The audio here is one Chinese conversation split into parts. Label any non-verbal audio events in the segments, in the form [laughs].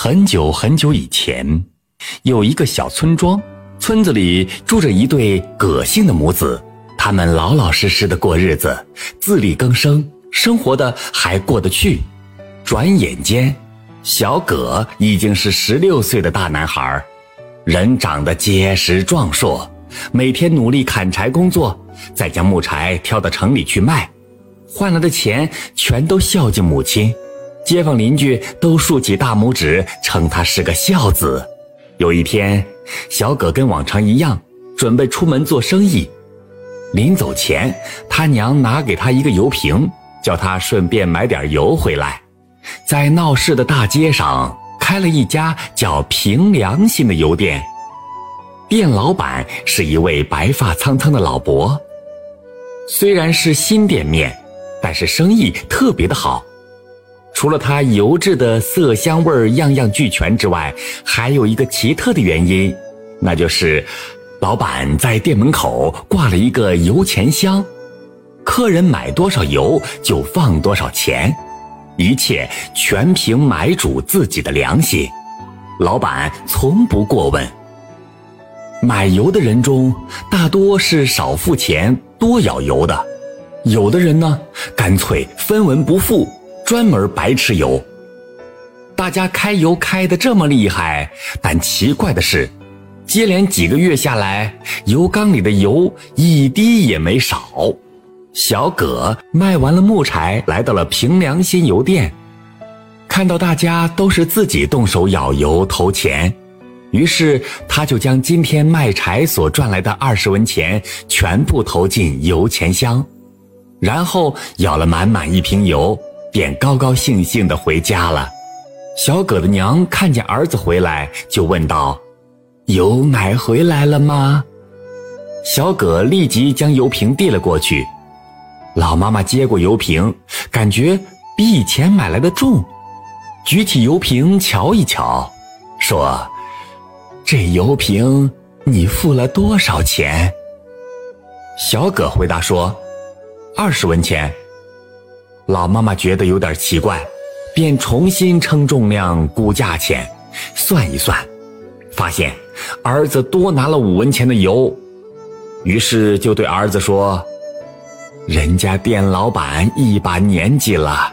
很久很久以前，有一个小村庄，村子里住着一对葛姓的母子，他们老老实实的过日子，自力更生，生活的还过得去。转眼间，小葛已经是十六岁的大男孩，人长得结实壮硕，每天努力砍柴工作，再将木柴挑到城里去卖，换来的钱全都孝敬母亲。街坊邻居都竖起大拇指，称他是个孝子。有一天，小葛跟往常一样，准备出门做生意。临走前，他娘拿给他一个油瓶，叫他顺便买点油回来。在闹市的大街上，开了一家叫凭良心的油店。店老板是一位白发苍苍的老伯。虽然是新店面，但是生意特别的好。除了它油质的色香味样样俱全之外，还有一个奇特的原因，那就是老板在店门口挂了一个油钱箱，客人买多少油就放多少钱，一切全凭买主自己的良心，老板从不过问。买油的人中，大多是少付钱多舀油的，有的人呢，干脆分文不付。专门白吃油，大家开油开的这么厉害，但奇怪的是，接连几个月下来，油缸里的油一滴也没少。小葛卖完了木柴，来到了平良心油店，看到大家都是自己动手舀油投钱，于是他就将今天卖柴所赚来的二十文钱全部投进油钱箱，然后舀了满满一瓶油。便高高兴兴地回家了。小葛的娘看见儿子回来，就问道：“油买回来了吗？”小葛立即将油瓶递了过去。老妈妈接过油瓶，感觉比以前买来的重，举起油瓶瞧一瞧，说：“这油瓶你付了多少钱？”小葛回答说：“二十文钱。”老妈妈觉得有点奇怪，便重新称重量、估价钱，算一算，发现儿子多拿了五文钱的油，于是就对儿子说：“人家店老板一把年纪了，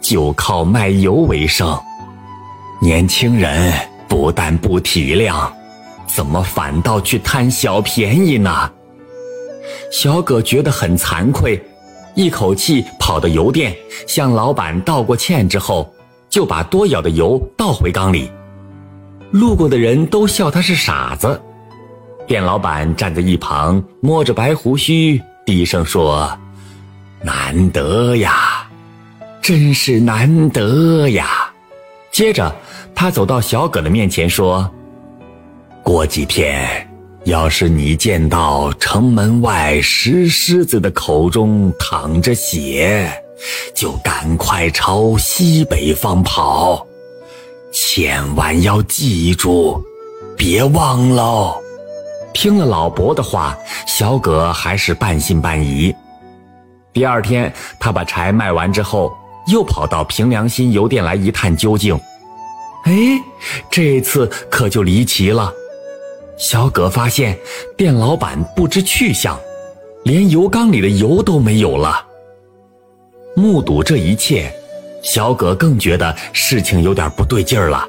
就靠卖油为生，年轻人不但不体谅，怎么反倒去贪小便宜呢？”小葛觉得很惭愧。一口气跑到油店，向老板道过歉之后，就把多舀的油倒回缸里。路过的人都笑他是傻子。店老板站在一旁，摸着白胡须，低声说：“难得呀，真是难得呀。”接着，他走到小葛的面前说：“过几天。”要是你见到城门外石狮子的口中淌着血，就赶快朝西北方跑，千万要记住，别忘喽。听了老伯的话，小葛还是半信半疑。第二天，他把柴卖完之后，又跑到平良心油店来一探究竟。哎，这次可就离奇了。小葛发现店老板不知去向，连油缸里的油都没有了。目睹这一切，小葛更觉得事情有点不对劲儿了。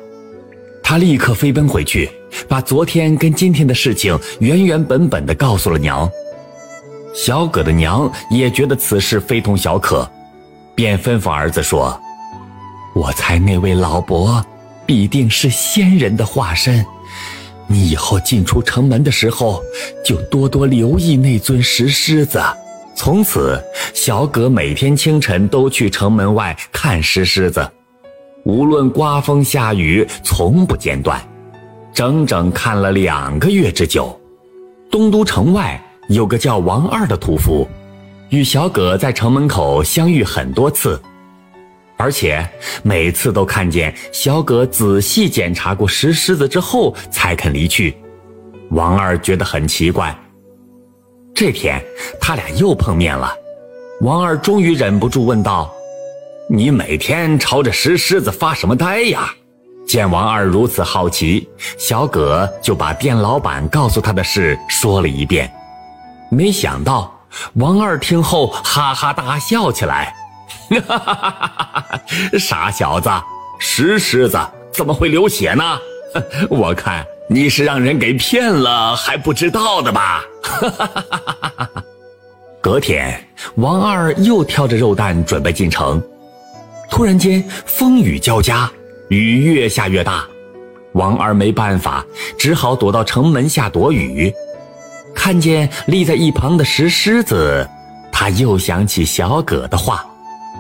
他立刻飞奔回去，把昨天跟今天的事情原原本本的告诉了娘。小葛的娘也觉得此事非同小可，便吩咐儿子说：“我猜那位老伯必定是仙人的化身。”你以后进出城门的时候，就多多留意那尊石狮子。从此，小葛每天清晨都去城门外看石狮子，无论刮风下雨，从不间断，整整看了两个月之久。东都城外有个叫王二的屠夫，与小葛在城门口相遇很多次。而且每次都看见小葛仔细检查过石狮子之后才肯离去，王二觉得很奇怪。这天他俩又碰面了，王二终于忍不住问道：“你每天朝着石狮子发什么呆呀？”见王二如此好奇，小葛就把店老板告诉他的事说了一遍。没想到王二听后哈哈大笑起来：“！哈 [laughs] 傻小子，石狮子怎么会流血呢？[laughs] 我看你是让人给骗了还不知道的吧？”哈哈哈哈哈！隔天，王二又挑着肉蛋准备进城，突然间风雨交加。雨越下越大，王二没办法，只好躲到城门下躲雨。看见立在一旁的石狮子，他又想起小葛的话，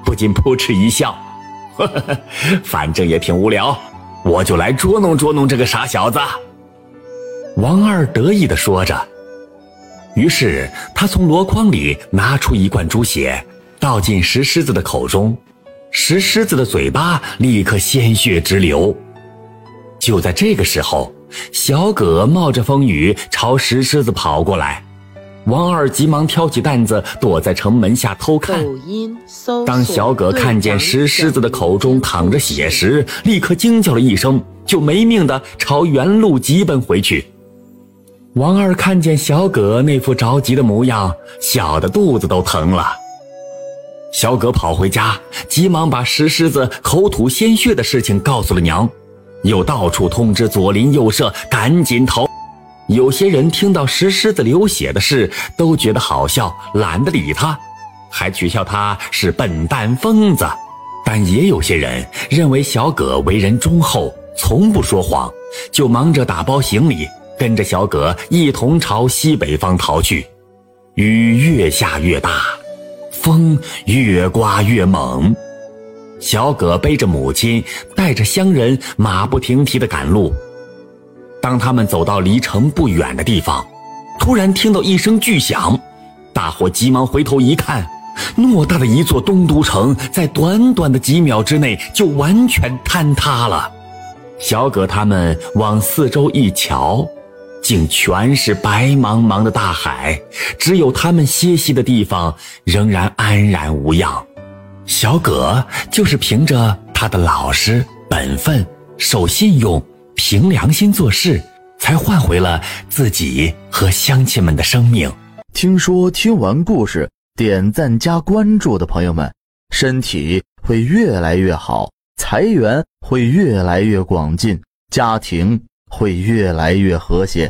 不禁扑哧一笑：“呵 [laughs] 呵反正也挺无聊，我就来捉弄捉弄这个傻小子。”王二得意地说着，于是他从箩筐里拿出一罐猪血，倒进石狮子的口中。石狮子的嘴巴立刻鲜血直流。就在这个时候，小葛冒着风雨朝石狮子跑过来，王二急忙挑起担子躲在城门下偷看。当小葛看见石狮子的口中淌着血时，立刻惊叫了一声，就没命的朝原路急奔回去。王二看见小葛那副着急的模样，笑得肚子都疼了。小葛跑回家，急忙把石狮子口吐鲜血的事情告诉了娘，又到处通知左邻右舍赶紧逃。有些人听到石狮子流血的事，都觉得好笑，懒得理他，还取笑他是笨蛋疯子。但也有些人认为小葛为人忠厚，从不说谎，就忙着打包行李，跟着小葛一同朝西北方逃去。雨越下越大。风越刮越猛，小葛背着母亲，带着乡人，马不停蹄地赶路。当他们走到离城不远的地方，突然听到一声巨响，大伙急忙回头一看，偌大的一座东都城，在短短的几秒之内就完全坍塌了。小葛他们往四周一瞧。竟全是白茫茫的大海，只有他们歇息的地方仍然安然无恙。小葛就是凭着他的老实本分、守信用、凭良心做事，才换回了自己和乡亲们的生命。听说听完故事，点赞加关注的朋友们，身体会越来越好，财源会越来越广进，家庭。会越来越和谐。